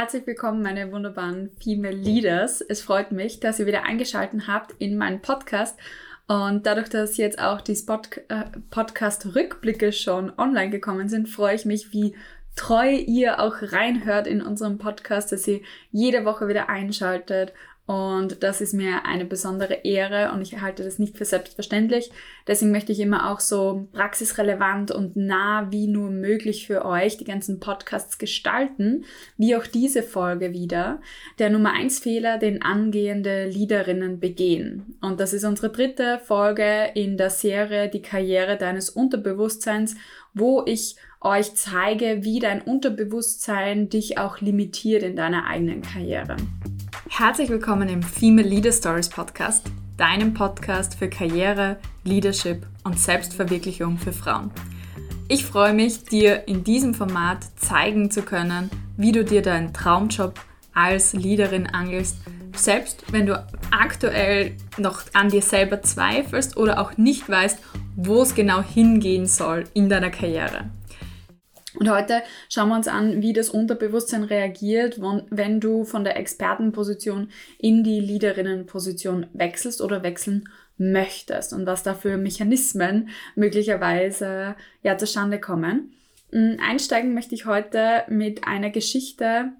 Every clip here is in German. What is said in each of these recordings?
Herzlich willkommen, meine wunderbaren Female Leaders. Es freut mich, dass ihr wieder eingeschaltet habt in meinen Podcast. Und dadurch, dass jetzt auch die äh, Podcast-Rückblicke schon online gekommen sind, freue ich mich, wie treu ihr auch reinhört in unserem Podcast, dass ihr jede Woche wieder einschaltet und das ist mir eine besondere Ehre und ich halte das nicht für selbstverständlich. Deswegen möchte ich immer auch so praxisrelevant und nah wie nur möglich für euch die ganzen Podcasts gestalten, wie auch diese Folge wieder. Der Nummer 1 Fehler, den angehende Leaderinnen begehen. Und das ist unsere dritte Folge in der Serie Die Karriere deines Unterbewusstseins, wo ich euch zeige, wie dein Unterbewusstsein dich auch limitiert in deiner eigenen Karriere. Herzlich willkommen im Female Leader Stories Podcast, deinem Podcast für Karriere, Leadership und Selbstverwirklichung für Frauen. Ich freue mich, dir in diesem Format zeigen zu können, wie du dir deinen Traumjob als Leaderin angelst, selbst wenn du aktuell noch an dir selber zweifelst oder auch nicht weißt, wo es genau hingehen soll in deiner Karriere. Und heute schauen wir uns an, wie das Unterbewusstsein reagiert, wenn du von der Expertenposition in die Leaderinnenposition wechselst oder wechseln möchtest und was da für Mechanismen möglicherweise ja zustande kommen. Mm, einsteigen möchte ich heute mit einer Geschichte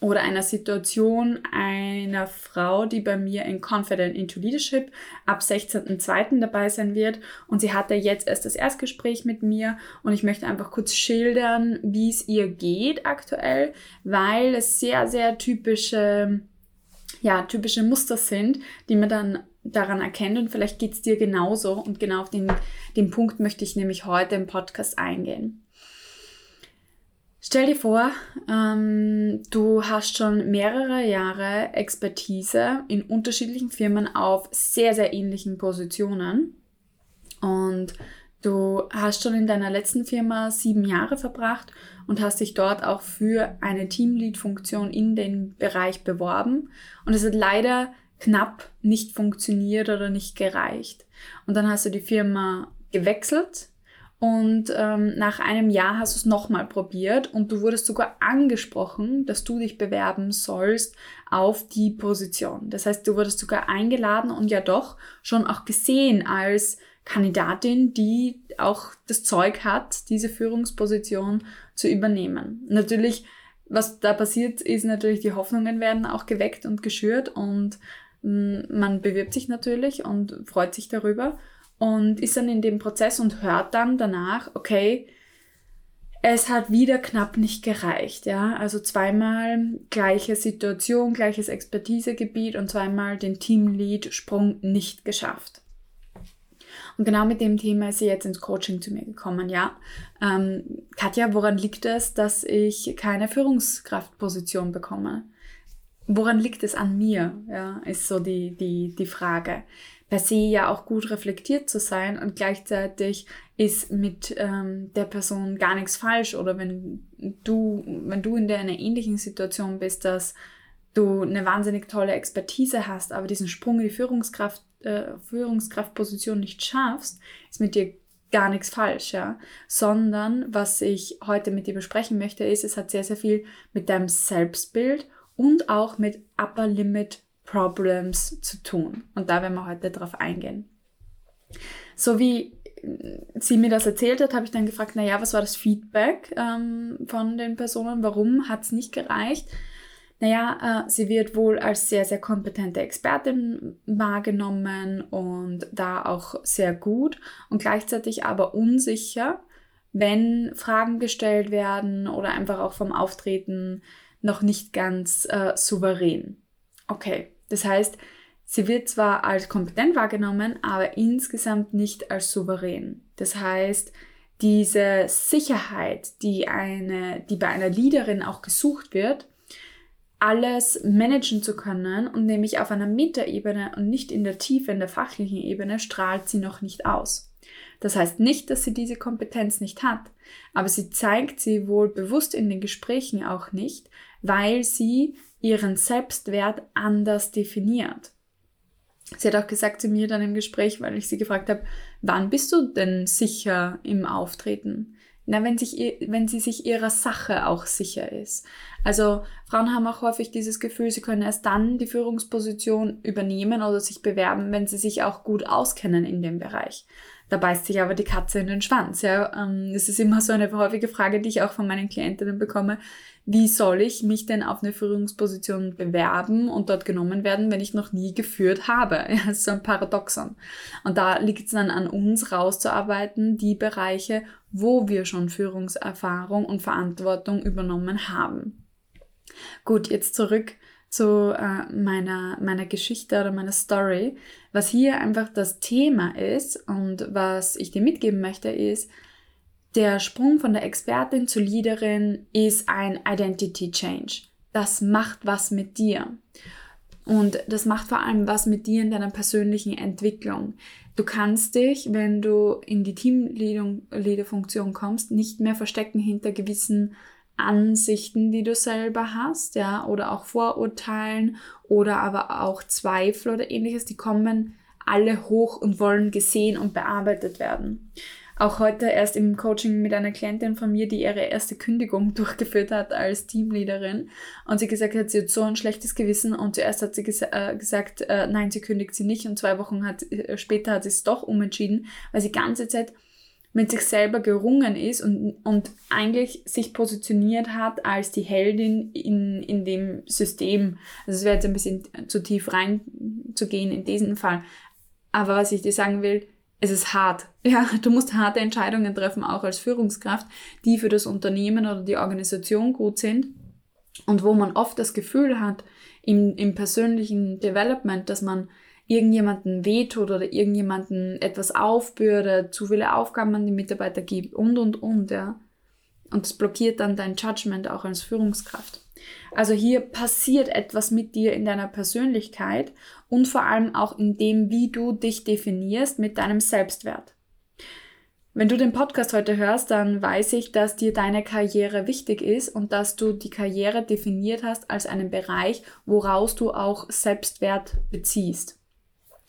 oder einer Situation einer Frau, die bei mir in Confident into Leadership ab 16.02. dabei sein wird. Und sie hatte jetzt erst das Erstgespräch mit mir und ich möchte einfach kurz schildern, wie es ihr geht aktuell, weil es sehr, sehr typische, ja, typische Muster sind, die man dann daran erkennt und vielleicht geht es dir genauso und genau auf den, den Punkt möchte ich nämlich heute im Podcast eingehen. Stell dir vor, ähm, du hast schon mehrere Jahre Expertise in unterschiedlichen Firmen auf sehr, sehr ähnlichen Positionen und du hast schon in deiner letzten Firma sieben Jahre verbracht und hast dich dort auch für eine Teamlead-Funktion in den Bereich beworben und es hat leider knapp nicht funktioniert oder nicht gereicht. Und dann hast du die Firma gewechselt und ähm, nach einem Jahr hast du es nochmal probiert und du wurdest sogar angesprochen, dass du dich bewerben sollst auf die Position. Das heißt, du wurdest sogar eingeladen und ja doch schon auch gesehen als Kandidatin, die auch das Zeug hat, diese Führungsposition zu übernehmen. Natürlich, was da passiert, ist natürlich, die Hoffnungen werden auch geweckt und geschürt und mh, mm, man bewirbt sich natürlich und freut sich darüber und ist dann in dem Prozess und hört dann danach, okay, es hat wieder knapp nicht gereicht, ja. Also zweimal gleiche Situation, gleiches Expertisegebiet und zweimal den Teamlead-Sprung nicht geschafft. Und genau mit dem Thema ist sie jetzt ins Coaching zu mir gekommen, ja. Ähm, Katja, woran liegt es, dass ich keine Führungskraftposition bekomme? Woran liegt es an mir? Ja, ist so die, die, die Frage per se ja auch gut reflektiert zu sein und gleichzeitig ist mit ähm, der Person gar nichts falsch oder wenn du, wenn du in einer ähnlichen Situation bist, dass du eine wahnsinnig tolle Expertise hast, aber diesen Sprung in die Führungskraft, äh, Führungskraftposition nicht schaffst, ist mit dir gar nichts falsch, ja. Sondern was ich heute mit dir besprechen möchte, ist, es hat sehr, sehr viel mit deinem Selbstbild und auch mit Upper Limit Problems zu tun. Und da werden wir heute darauf eingehen. So wie sie mir das erzählt hat, habe ich dann gefragt, naja, was war das Feedback ähm, von den Personen? Warum hat es nicht gereicht? Naja, äh, sie wird wohl als sehr, sehr kompetente Expertin wahrgenommen und da auch sehr gut und gleichzeitig aber unsicher, wenn Fragen gestellt werden oder einfach auch vom Auftreten noch nicht ganz äh, souverän. Okay, das heißt, sie wird zwar als kompetent wahrgenommen, aber insgesamt nicht als souverän. Das heißt, diese Sicherheit, die, eine, die bei einer Leaderin auch gesucht wird, alles managen zu können und nämlich auf einer Metaebene und nicht in der Tiefe, in der fachlichen Ebene, strahlt sie noch nicht aus. Das heißt nicht, dass sie diese Kompetenz nicht hat, aber sie zeigt sie wohl bewusst in den Gesprächen auch nicht, weil sie ihren Selbstwert anders definiert. Sie hat auch gesagt zu mir dann im Gespräch, weil ich sie gefragt habe, wann bist du denn sicher im Auftreten? Na, wenn, sich, wenn sie sich ihrer Sache auch sicher ist. Also Frauen haben auch häufig dieses Gefühl, sie können erst dann die Führungsposition übernehmen oder sich bewerben, wenn sie sich auch gut auskennen in dem Bereich. Da beißt sich aber die Katze in den Schwanz. Ja? Ähm, das ist immer so eine häufige Frage, die ich auch von meinen Klientinnen bekomme. Wie soll ich mich denn auf eine Führungsposition bewerben und dort genommen werden, wenn ich noch nie geführt habe? Ja, das ist so ein Paradoxon. Und da liegt es dann an uns rauszuarbeiten, die Bereiche, wo wir schon Führungserfahrung und Verantwortung übernommen haben. Gut, jetzt zurück zu äh, meiner, meiner Geschichte oder meiner Story. Was hier einfach das Thema ist und was ich dir mitgeben möchte, ist, der Sprung von der Expertin zur Leaderin ist ein Identity Change. Das macht was mit dir. Und das macht vor allem was mit dir in deiner persönlichen Entwicklung. Du kannst dich, wenn du in die Teamleader-Funktion kommst, nicht mehr verstecken hinter gewissen Ansichten, die du selber hast, ja, oder auch Vorurteilen oder aber auch Zweifel oder ähnliches, die kommen alle hoch und wollen gesehen und bearbeitet werden. Auch heute erst im Coaching mit einer Klientin von mir, die ihre erste Kündigung durchgeführt hat als Teamleaderin. Und sie gesagt hat, sie hat so ein schlechtes Gewissen. Und zuerst hat sie ges äh, gesagt, äh, nein, sie kündigt sie nicht. Und zwei Wochen hat, äh, später hat sie es doch umentschieden, weil sie ganze Zeit mit sich selber gerungen ist und, und eigentlich sich positioniert hat als die Heldin in, in dem System. Also es wäre jetzt ein bisschen zu tief reinzugehen in diesen Fall. Aber was ich dir sagen will, es ist hart. Ja, du musst harte Entscheidungen treffen, auch als Führungskraft, die für das Unternehmen oder die Organisation gut sind. Und wo man oft das Gefühl hat, im, im persönlichen Development, dass man irgendjemanden wehtut oder irgendjemanden etwas aufbürdet, zu viele Aufgaben an die Mitarbeiter gibt und, und, und, ja. Und das blockiert dann dein Judgment auch als Führungskraft. Also hier passiert etwas mit dir in deiner Persönlichkeit und vor allem auch in dem, wie du dich definierst mit deinem Selbstwert. Wenn du den Podcast heute hörst, dann weiß ich, dass dir deine Karriere wichtig ist und dass du die Karriere definiert hast als einen Bereich, woraus du auch Selbstwert beziehst.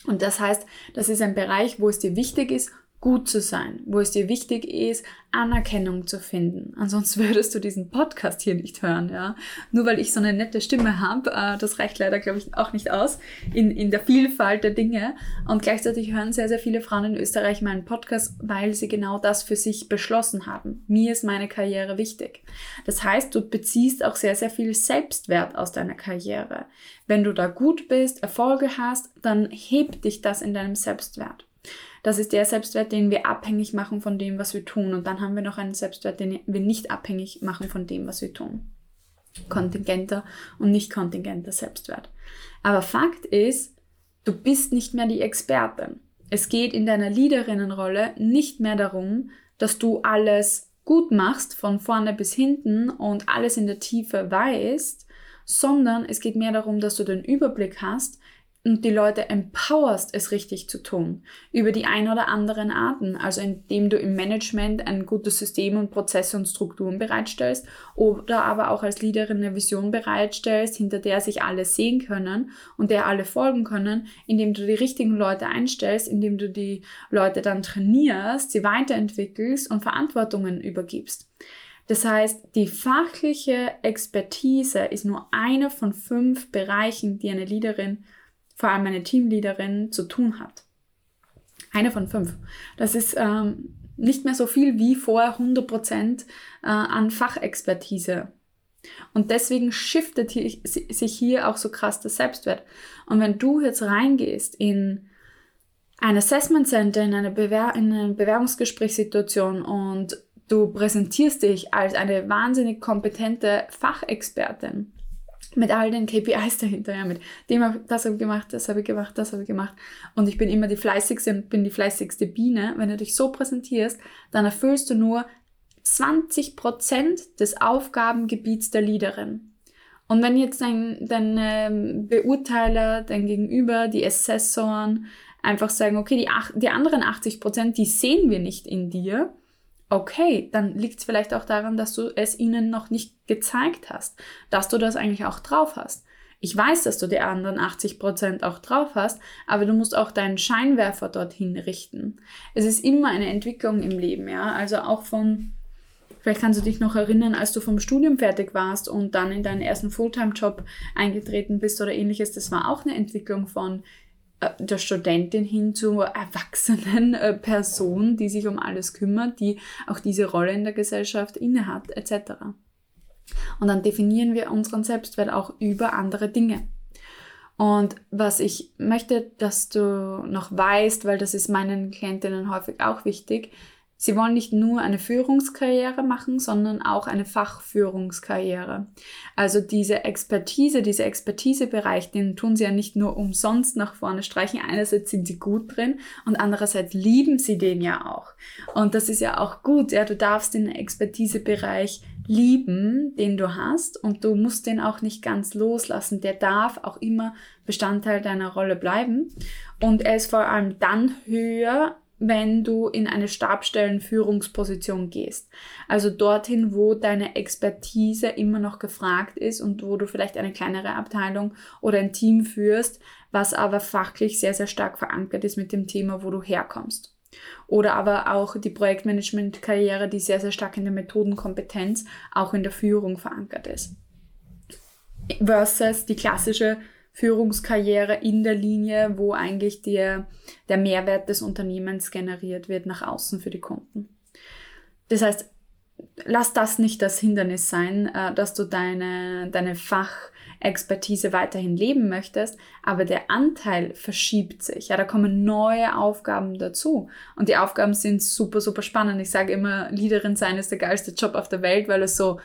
Und das heißt, das ist ein Bereich, wo es dir wichtig ist, gut zu sein, wo es dir wichtig ist, Anerkennung zu finden. Ansonsten würdest du diesen Podcast hier nicht hören, ja. Nur weil ich so eine nette Stimme habe, äh, das reicht leider, glaube ich, auch nicht aus in, in der Vielfalt der Dinge. Und gleichzeitig hören sehr, sehr viele Frauen in Österreich meinen Podcast, weil sie genau das für sich beschlossen haben. Mir ist meine Karriere wichtig. Das heißt, du beziehst auch sehr, sehr viel Selbstwert aus deiner Karriere. Wenn du da gut bist, Erfolge hast, dann hebt dich das in deinem Selbstwert. Das ist der Selbstwert, den wir abhängig machen von dem, was wir tun. Und dann haben wir noch einen Selbstwert, den wir nicht abhängig machen von dem, was wir tun. Kontingenter und nicht kontingenter Selbstwert. Aber Fakt ist, du bist nicht mehr die Expertin. Es geht in deiner Leaderinnenrolle nicht mehr darum, dass du alles gut machst, von vorne bis hinten und alles in der Tiefe weißt, sondern es geht mehr darum, dass du den Überblick hast, und die Leute empowerst, es richtig zu tun. Über die ein oder anderen Arten. Also indem du im Management ein gutes System und Prozesse und Strukturen bereitstellst oder aber auch als Leaderin eine Vision bereitstellst, hinter der sich alle sehen können und der alle folgen können, indem du die richtigen Leute einstellst, indem du die Leute dann trainierst, sie weiterentwickelst und Verantwortungen übergibst. Das heißt, die fachliche Expertise ist nur einer von fünf Bereichen, die eine Leaderin vor allem meine Teamleaderin, zu tun hat. Eine von fünf. Das ist ähm, nicht mehr so viel wie vorher 100 Prozent äh, an Fachexpertise. Und deswegen shiftet hier, sich hier auch so krass der Selbstwert. Und wenn du jetzt reingehst in ein Assessment Center, in eine, Bewer in eine Bewerbungsgesprächssituation und du präsentierst dich als eine wahnsinnig kompetente Fachexpertin, mit all den KPIs dahinter, ja, mit dem, das habe ich gemacht, das habe ich gemacht, das habe ich gemacht. Und ich bin immer die fleißigste und bin die fleißigste Biene. Wenn du dich so präsentierst, dann erfüllst du nur 20% des Aufgabengebiets der Leaderin. Und wenn jetzt dein, dein ähm, Beurteiler, dein Gegenüber, die Assessoren einfach sagen, okay, die, die anderen 80% die sehen wir nicht in dir, okay, dann liegt es vielleicht auch daran, dass du es ihnen noch nicht gezeigt hast, dass du das eigentlich auch drauf hast. Ich weiß, dass du die anderen 80% auch drauf hast, aber du musst auch deinen Scheinwerfer dorthin richten. Es ist immer eine Entwicklung im Leben, ja. Also auch von Vielleicht kannst du dich noch erinnern, als du vom Studium fertig warst und dann in deinen ersten Fulltime-Job eingetreten bist oder ähnliches. Das war auch eine Entwicklung von der Studentin hin zur erwachsenen äh, Person, die sich um alles kümmert, die auch diese Rolle in der Gesellschaft innehat, etc. Und dann definieren wir unseren Selbstwert auch über andere Dinge. Und was ich möchte, dass du noch weißt, weil das ist meinen Klientinnen häufig auch wichtig, Sie wollen nicht nur eine Führungskarriere machen, sondern auch eine Fachführungskarriere. Also diese Expertise, dieser Expertisebereich, den tun sie ja nicht nur umsonst nach vorne streichen. Einerseits sind sie gut drin und andererseits lieben sie den ja auch. Und das ist ja auch gut. Ja, du darfst den Expertisebereich lieben, den du hast und du musst den auch nicht ganz loslassen. Der darf auch immer Bestandteil deiner Rolle bleiben. Und er ist vor allem dann höher, wenn du in eine Stabstellenführungsposition gehst. Also dorthin, wo deine Expertise immer noch gefragt ist und wo du vielleicht eine kleinere Abteilung oder ein Team führst, was aber fachlich sehr, sehr stark verankert ist mit dem Thema, wo du herkommst. Oder aber auch die Projektmanagement-Karriere, die sehr, sehr stark in der Methodenkompetenz, auch in der Führung verankert ist. Versus die klassische Führungskarriere in der Linie, wo eigentlich der, der Mehrwert des Unternehmens generiert wird nach außen für die Kunden. Das heißt, lass das nicht das Hindernis sein, äh, dass du deine, deine Fachexpertise weiterhin leben möchtest, aber der Anteil verschiebt sich. Ja, da kommen neue Aufgaben dazu. Und die Aufgaben sind super, super spannend. Ich sage immer, Leaderin sein ist der geilste Job auf der Welt, weil es so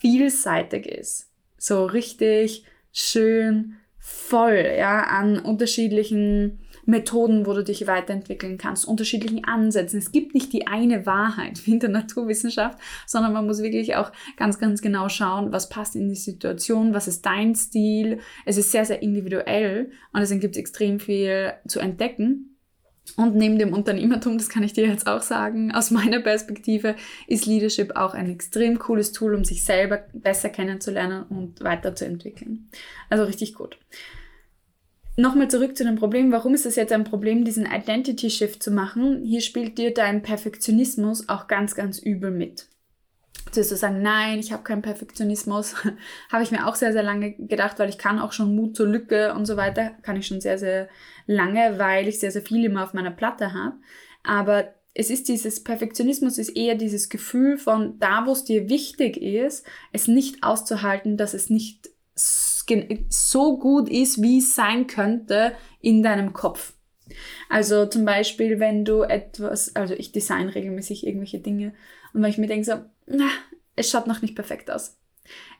vielseitig ist. So richtig schön voll ja, an unterschiedlichen Methoden, wo du dich weiterentwickeln kannst, unterschiedlichen Ansätzen. Es gibt nicht die eine Wahrheit wie in der Naturwissenschaft, sondern man muss wirklich auch ganz, ganz genau schauen, was passt in die Situation, was ist dein Stil. Es ist sehr, sehr individuell und deswegen gibt es extrem viel zu entdecken. Und neben dem Unternehmertum, das kann ich dir jetzt auch sagen, aus meiner Perspektive ist Leadership auch ein extrem cooles Tool, um sich selber besser kennenzulernen und weiterzuentwickeln. Also richtig gut. Nochmal zurück zu dem Problem. Warum ist es jetzt ein Problem, diesen Identity Shift zu machen? Hier spielt dir dein Perfektionismus auch ganz, ganz übel mit zu sagen, nein, ich habe keinen Perfektionismus, habe ich mir auch sehr, sehr lange gedacht, weil ich kann auch schon Mut zur Lücke und so weiter, kann ich schon sehr, sehr lange, weil ich sehr, sehr viel immer auf meiner Platte habe. Aber es ist dieses Perfektionismus, ist eher dieses Gefühl von da, wo es dir wichtig ist, es nicht auszuhalten, dass es nicht so gut ist, wie es sein könnte in deinem Kopf. Also zum Beispiel, wenn du etwas, also ich design regelmäßig irgendwelche Dinge und wenn ich mir denke so, na, es schaut noch nicht perfekt aus.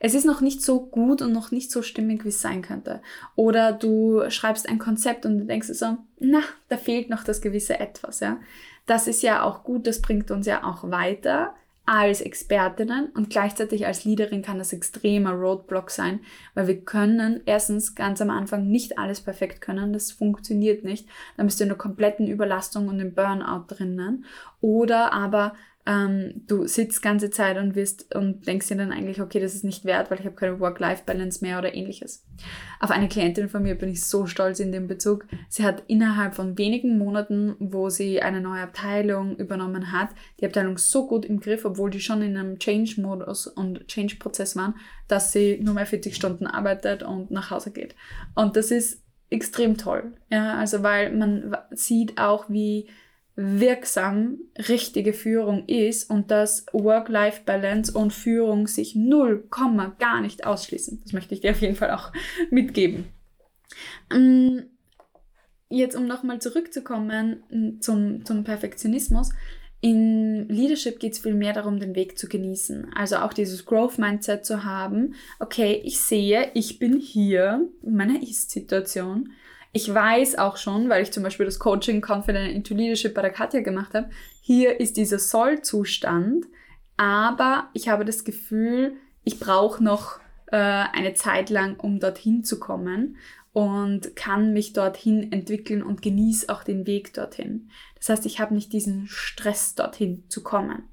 Es ist noch nicht so gut und noch nicht so stimmig, wie es sein könnte. Oder du schreibst ein Konzept und du denkst so, na, da fehlt noch das gewisse Etwas, ja. Das ist ja auch gut, das bringt uns ja auch weiter als Expertinnen und gleichzeitig als Leaderin kann das extremer Roadblock sein, weil wir können erstens ganz am Anfang nicht alles perfekt können, das funktioniert nicht. Dann bist du in der kompletten Überlastung und im Burnout drinnen. Oder aber ähm, du sitzt ganze Zeit und wirst und denkst dir dann eigentlich, okay, das ist nicht wert, weil ich habe keine Work-Life-Balance mehr oder ähnliches. Auf eine Klientin von mir bin ich so stolz in dem Bezug. Sie hat innerhalb von wenigen Monaten, wo sie eine neue Abteilung übernommen hat, die Abteilung so gut im Griff, obwohl die schon in einem Change-Modus und Change-Prozess waren, dass sie nur mehr 40 Stunden arbeitet und nach Hause geht. Und das ist extrem toll. Ja, also weil man sieht auch, wie wirksam richtige Führung ist und dass Work-Life-Balance und Führung sich null Komma gar nicht ausschließen. Das möchte ich dir auf jeden Fall auch mitgeben. Mm, jetzt, um nochmal zurückzukommen mm, zum, zum Perfektionismus. In Leadership geht es viel mehr darum, den Weg zu genießen. Also auch dieses Growth-Mindset zu haben. Okay, ich sehe, ich bin hier in meiner Ist-Situation ich weiß auch schon, weil ich zum Beispiel das Coaching Confident into Leadership bei der Katja gemacht habe, hier ist dieser Soll-Zustand, aber ich habe das Gefühl, ich brauche noch äh, eine Zeit lang, um dorthin zu kommen und kann mich dorthin entwickeln und genieße auch den Weg dorthin. Das heißt, ich habe nicht diesen Stress, dorthin zu kommen.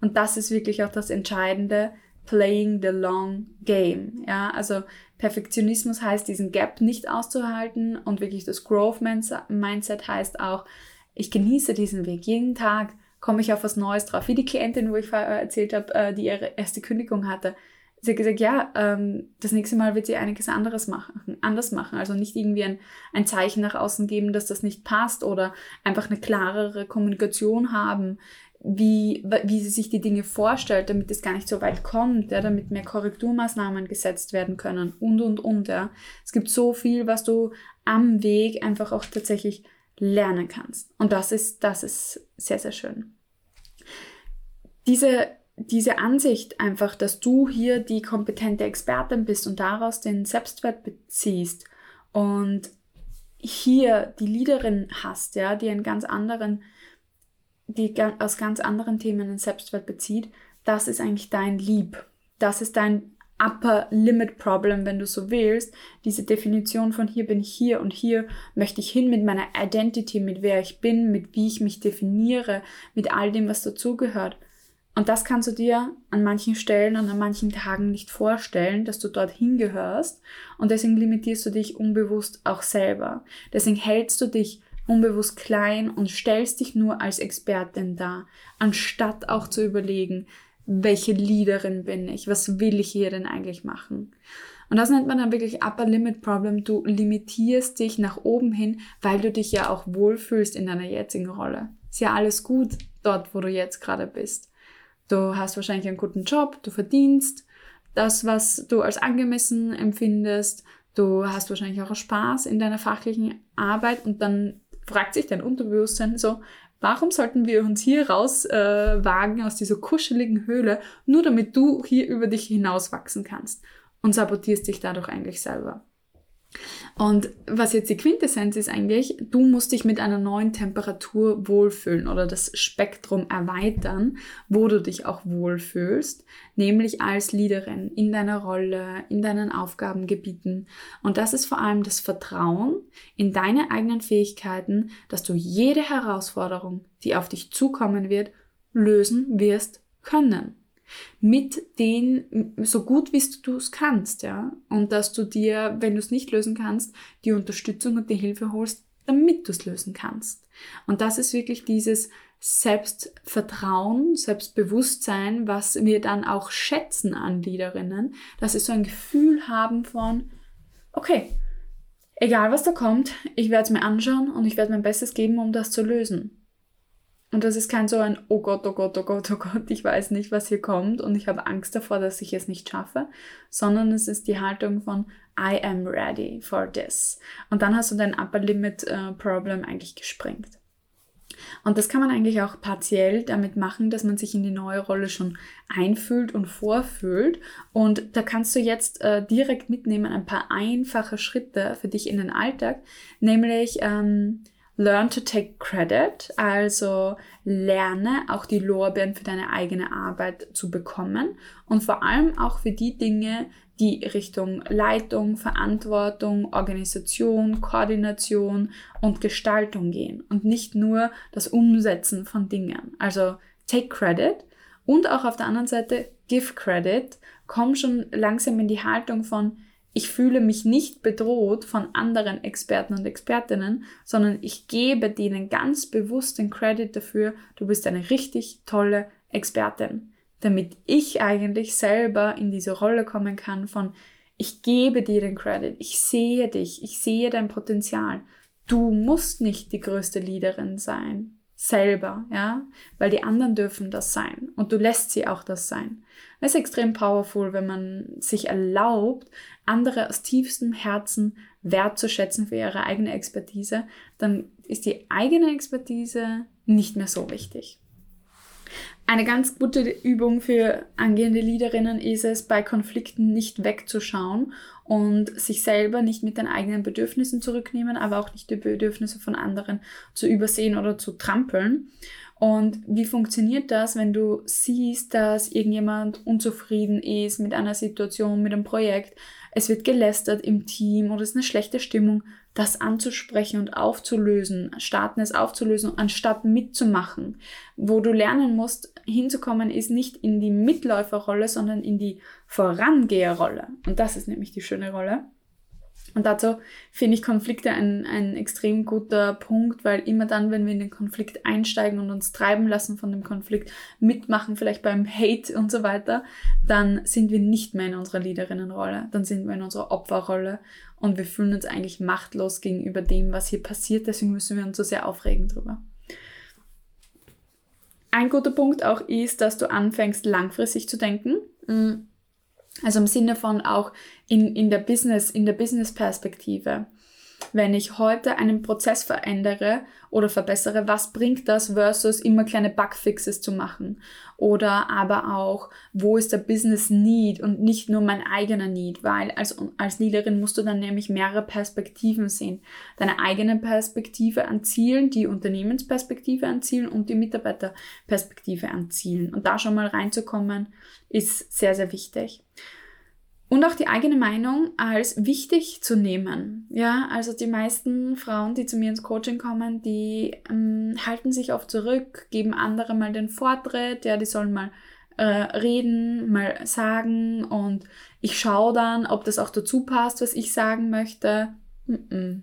Und das ist wirklich auch das Entscheidende, playing the long game. Ja, also Perfektionismus heißt, diesen Gap nicht auszuhalten und wirklich das Growth Mindset heißt auch, ich genieße diesen Weg. Jeden Tag komme ich auf was Neues drauf. Wie die Klientin, wo ich vorher erzählt habe, äh, die ihre erste Kündigung hatte. Sie hat gesagt, ja, ähm, das nächste Mal wird sie einiges anderes machen, anders machen. Also nicht irgendwie ein, ein Zeichen nach außen geben, dass das nicht passt oder einfach eine klarere Kommunikation haben, wie, wie sie sich die Dinge vorstellt, damit es gar nicht so weit kommt, ja, damit mehr Korrekturmaßnahmen gesetzt werden können und, und, und. Ja. Es gibt so viel, was du am Weg einfach auch tatsächlich lernen kannst. Und das ist, das ist sehr, sehr schön. Diese, diese Ansicht einfach, dass du hier die kompetente Expertin bist und daraus den Selbstwert beziehst und hier die Leaderin hast, ja, die einen ganz anderen, die aus ganz anderen Themen einen Selbstwert bezieht, das ist eigentlich dein Lieb. Das ist dein Upper Limit Problem, wenn du so willst. Diese Definition von hier bin ich hier und hier möchte ich hin mit meiner Identity, mit wer ich bin, mit wie ich mich definiere, mit all dem, was dazugehört. Und das kannst du dir an manchen Stellen und an manchen Tagen nicht vorstellen, dass du dorthin gehörst. Und deswegen limitierst du dich unbewusst auch selber. Deswegen hältst du dich unbewusst klein und stellst dich nur als Expertin dar, anstatt auch zu überlegen, welche Leaderin bin ich, was will ich hier denn eigentlich machen. Und das nennt man dann wirklich Upper Limit Problem. Du limitierst dich nach oben hin, weil du dich ja auch wohlfühlst in deiner jetzigen Rolle. Ist ja alles gut dort, wo du jetzt gerade bist. Du hast wahrscheinlich einen guten Job, du verdienst das, was du als angemessen empfindest. Du hast wahrscheinlich auch Spaß in deiner fachlichen Arbeit und dann fragt sich dein Unterbewusstsein so, Warum sollten wir uns hier rauswagen äh, aus dieser kuscheligen Höhle, nur damit du hier über dich hinauswachsen kannst und sabotierst dich dadurch eigentlich selber? Und was jetzt die Quintessenz ist eigentlich, du musst dich mit einer neuen Temperatur wohlfühlen oder das Spektrum erweitern, wo du dich auch wohlfühlst, nämlich als Leaderin in deiner Rolle, in deinen Aufgabengebieten. Und das ist vor allem das Vertrauen in deine eigenen Fähigkeiten, dass du jede Herausforderung, die auf dich zukommen wird, lösen wirst können mit den, so gut wie du es kannst, ja. Und dass du dir, wenn du es nicht lösen kannst, die Unterstützung und die Hilfe holst, damit du es lösen kannst. Und das ist wirklich dieses Selbstvertrauen, Selbstbewusstsein, was wir dann auch schätzen an Leaderinnen, dass sie so ein Gefühl haben von, okay, egal was da kommt, ich werde es mir anschauen und ich werde mein Bestes geben, um das zu lösen. Und das ist kein so ein, oh Gott, oh Gott, oh Gott, oh Gott, ich weiß nicht, was hier kommt und ich habe Angst davor, dass ich es nicht schaffe, sondern es ist die Haltung von, I am ready for this. Und dann hast du dein Upper Limit äh, Problem eigentlich gesprengt. Und das kann man eigentlich auch partiell damit machen, dass man sich in die neue Rolle schon einfühlt und vorfühlt. Und da kannst du jetzt äh, direkt mitnehmen ein paar einfache Schritte für dich in den Alltag, nämlich ähm, Learn to take credit, also lerne auch die Lorbeeren für deine eigene Arbeit zu bekommen und vor allem auch für die Dinge, die Richtung Leitung, Verantwortung, Organisation, Koordination und Gestaltung gehen und nicht nur das Umsetzen von Dingen. Also take credit und auch auf der anderen Seite give credit, komm schon langsam in die Haltung von ich fühle mich nicht bedroht von anderen Experten und Expertinnen, sondern ich gebe denen ganz bewusst den Credit dafür, du bist eine richtig tolle Expertin, damit ich eigentlich selber in diese Rolle kommen kann von, ich gebe dir den Credit, ich sehe dich, ich sehe dein Potenzial. Du musst nicht die größte Leaderin sein, selber, ja, weil die anderen dürfen das sein und du lässt sie auch das sein. Es ist extrem powerful, wenn man sich erlaubt, andere aus tiefstem Herzen wertzuschätzen für ihre eigene Expertise, dann ist die eigene Expertise nicht mehr so wichtig. Eine ganz gute Übung für angehende Leaderinnen ist es, bei Konflikten nicht wegzuschauen und sich selber nicht mit den eigenen Bedürfnissen zurücknehmen, aber auch nicht die Bedürfnisse von anderen zu übersehen oder zu trampeln. Und wie funktioniert das, wenn du siehst, dass irgendjemand unzufrieden ist mit einer Situation, mit einem Projekt, es wird gelästert im Team oder es ist eine schlechte Stimmung, das anzusprechen und aufzulösen, starten es aufzulösen, anstatt mitzumachen. Wo du lernen musst, hinzukommen, ist nicht in die Mitläuferrolle, sondern in die Vorangeherrolle. Und das ist nämlich die schöne Rolle. Und dazu finde ich Konflikte ein, ein extrem guter Punkt, weil immer dann, wenn wir in den Konflikt einsteigen und uns treiben lassen von dem Konflikt, mitmachen, vielleicht beim Hate und so weiter, dann sind wir nicht mehr in unserer Leaderinnenrolle, dann sind wir in unserer Opferrolle und wir fühlen uns eigentlich machtlos gegenüber dem, was hier passiert. Deswegen müssen wir uns so sehr aufregen drüber. Ein guter Punkt auch ist, dass du anfängst, langfristig zu denken. Also im Sinne von auch in, in der Business, in der Business-Perspektive. Wenn ich heute einen Prozess verändere oder verbessere, was bringt das versus immer kleine Bugfixes zu machen? Oder aber auch, wo ist der Business Need und nicht nur mein eigener Need? Weil als, als Leaderin musst du dann nämlich mehrere Perspektiven sehen. Deine eigene Perspektive an Zielen, die Unternehmensperspektive an Zielen und die Mitarbeiterperspektive an Zielen. Und da schon mal reinzukommen, ist sehr, sehr wichtig. Und auch die eigene Meinung als wichtig zu nehmen. Ja, also die meisten Frauen, die zu mir ins Coaching kommen, die ähm, halten sich oft zurück, geben andere mal den Vortritt, ja, die sollen mal äh, reden, mal sagen und ich schaue dann, ob das auch dazu passt, was ich sagen möchte. Mm -mm.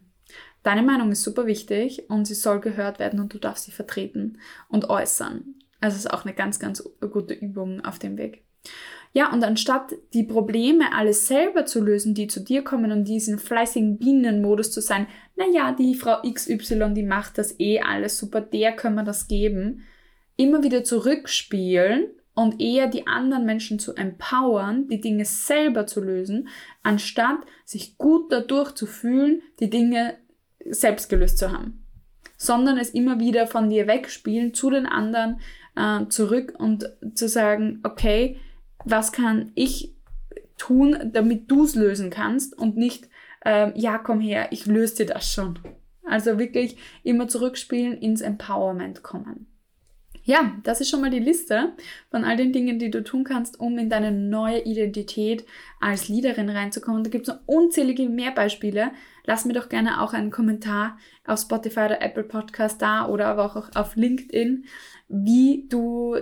Deine Meinung ist super wichtig und sie soll gehört werden und du darfst sie vertreten und äußern. Also es ist auch eine ganz, ganz gute Übung auf dem Weg. Ja, und anstatt die Probleme alles selber zu lösen, die zu dir kommen und diesen fleißigen Bienenmodus zu sein, naja, die Frau XY, die macht das eh alles super, der können wir das geben, immer wieder zurückspielen und eher die anderen Menschen zu empowern, die Dinge selber zu lösen, anstatt sich gut dadurch zu fühlen, die Dinge selbst gelöst zu haben. Sondern es immer wieder von dir wegspielen, zu den anderen äh, zurück und zu sagen, okay, was kann ich tun, damit du es lösen kannst und nicht, ähm, ja, komm her, ich löse dir das schon. Also wirklich immer zurückspielen, ins Empowerment kommen. Ja, das ist schon mal die Liste von all den Dingen, die du tun kannst, um in deine neue Identität als Leaderin reinzukommen. Da gibt es noch unzählige mehr Beispiele. Lass mir doch gerne auch einen Kommentar auf Spotify oder Apple Podcast da oder aber auch auf LinkedIn, wie du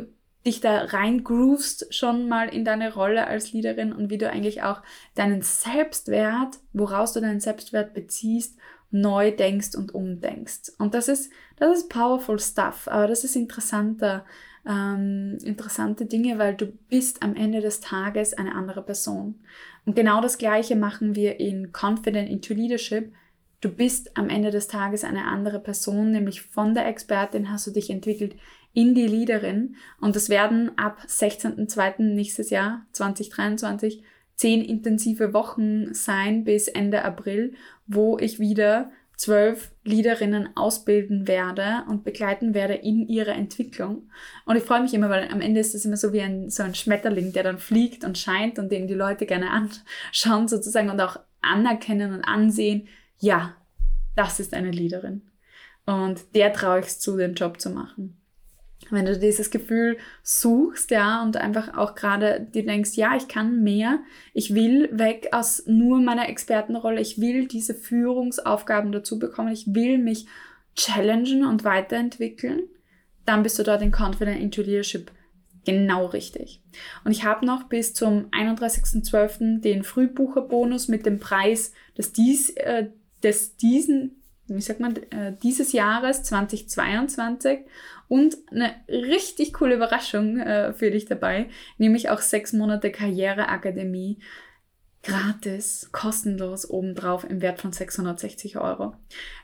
dich da reingroovst schon mal in deine Rolle als Leaderin und wie du eigentlich auch deinen Selbstwert, woraus du deinen Selbstwert beziehst, neu denkst und umdenkst. Und das ist, das ist powerful stuff, aber das ist interessanter, ähm, interessante Dinge, weil du bist am Ende des Tages eine andere Person. Und genau das Gleiche machen wir in Confident into Leadership. Du bist am Ende des Tages eine andere Person, nämlich von der Expertin hast du dich entwickelt in die Leaderin. Und das werden ab 16.02. nächstes Jahr, 2023, zehn intensive Wochen sein bis Ende April, wo ich wieder zwölf Leaderinnen ausbilden werde und begleiten werde in ihrer Entwicklung. Und ich freue mich immer, weil am Ende ist es immer so wie ein, so ein Schmetterling, der dann fliegt und scheint und den die Leute gerne anschauen sozusagen und auch anerkennen und ansehen, ja, das ist eine Leaderin. Und der traue ich es zu, den Job zu machen wenn du dieses Gefühl suchst, ja, und einfach auch gerade dir denkst, ja, ich kann mehr, ich will weg aus nur meiner Expertenrolle, ich will diese Führungsaufgaben dazu bekommen, ich will mich challengen und weiterentwickeln, dann bist du dort in Confident into Leadership genau richtig. Und ich habe noch bis zum 31.12. den Frühbucherbonus mit dem Preis des, dies, äh, des diesen wie sagt man, äh, dieses Jahres 2022 und eine richtig coole Überraschung äh, für dich dabei, nämlich auch sechs Monate Karriereakademie gratis, kostenlos obendrauf im Wert von 660 Euro.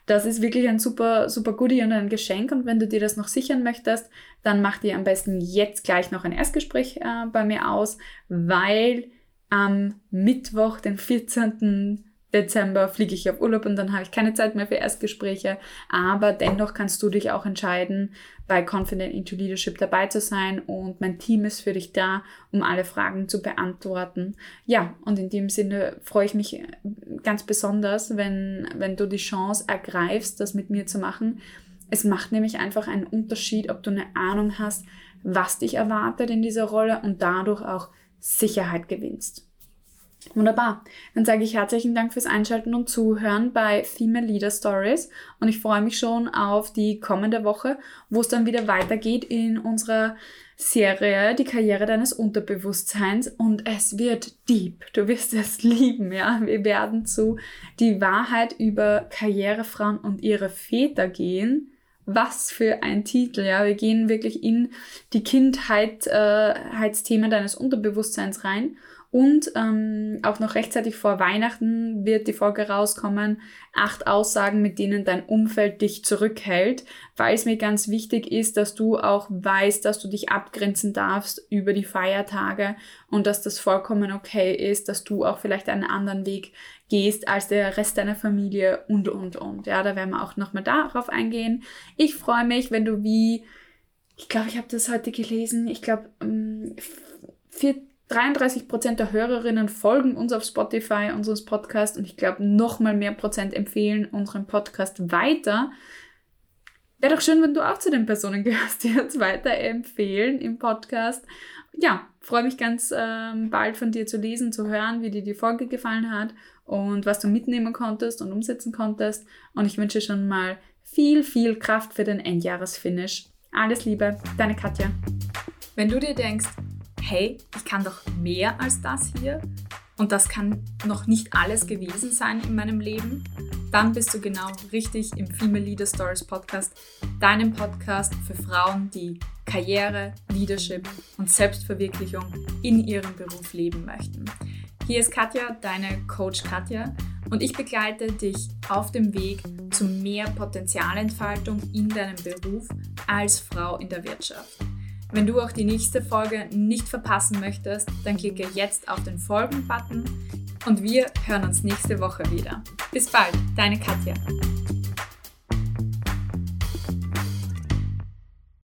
Das ist wirklich ein super, super Goodie und ein Geschenk. Und wenn du dir das noch sichern möchtest, dann mach dir am besten jetzt gleich noch ein Erstgespräch äh, bei mir aus, weil am Mittwoch, den 14. Dezember fliege ich auf Urlaub und dann habe ich keine Zeit mehr für Erstgespräche. Aber dennoch kannst du dich auch entscheiden, bei Confident into Leadership dabei zu sein und mein Team ist für dich da, um alle Fragen zu beantworten. Ja, und in dem Sinne freue ich mich ganz besonders, wenn, wenn du die Chance ergreifst, das mit mir zu machen. Es macht nämlich einfach einen Unterschied, ob du eine Ahnung hast, was dich erwartet in dieser Rolle und dadurch auch Sicherheit gewinnst. Wunderbar. Dann sage ich herzlichen Dank fürs Einschalten und Zuhören bei Female Leader Stories und ich freue mich schon auf die kommende Woche, wo es dann wieder weitergeht in unserer Serie Die Karriere deines Unterbewusstseins und es wird deep. Du wirst es lieben, ja. Wir werden zu die Wahrheit über Karrierefrauen und ihre Väter gehen. Was für ein Titel, ja. Wir gehen wirklich in die Kindheitsthemen äh, deines Unterbewusstseins rein und ähm, auch noch rechtzeitig vor Weihnachten wird die Folge rauskommen. Acht Aussagen, mit denen dein Umfeld dich zurückhält, weil es mir ganz wichtig ist, dass du auch weißt, dass du dich abgrenzen darfst über die Feiertage und dass das vollkommen okay ist, dass du auch vielleicht einen anderen Weg gehst als der Rest deiner Familie und, und, und. Ja, da werden wir auch nochmal darauf eingehen. Ich freue mich, wenn du wie, ich glaube, ich habe das heute gelesen, ich glaube, ähm, 33 Prozent der Hörerinnen folgen uns auf Spotify, unseres Podcasts, und ich glaube, noch mal mehr Prozent empfehlen unseren Podcast weiter. Wäre doch schön, wenn du auch zu den Personen gehörst, die uns weiterempfehlen im Podcast. Ja, freue mich ganz ähm, bald von dir zu lesen, zu hören, wie dir die Folge gefallen hat und was du mitnehmen konntest und umsetzen konntest. Und ich wünsche schon mal viel, viel Kraft für den Endjahresfinish. Alles Liebe, deine Katja. Wenn du dir denkst, hey, ich kann doch mehr als das hier und das kann noch nicht alles gewesen sein in meinem Leben, dann bist du genau richtig im Female Leader Stories Podcast, deinem Podcast für Frauen, die Karriere, Leadership und Selbstverwirklichung in ihrem Beruf leben möchten. Hier ist Katja, deine Coach Katja, und ich begleite dich auf dem Weg zu mehr Potenzialentfaltung in deinem Beruf als Frau in der Wirtschaft. Wenn du auch die nächste Folge nicht verpassen möchtest, dann klicke jetzt auf den Folgen-Button und wir hören uns nächste Woche wieder. Bis bald, deine Katja.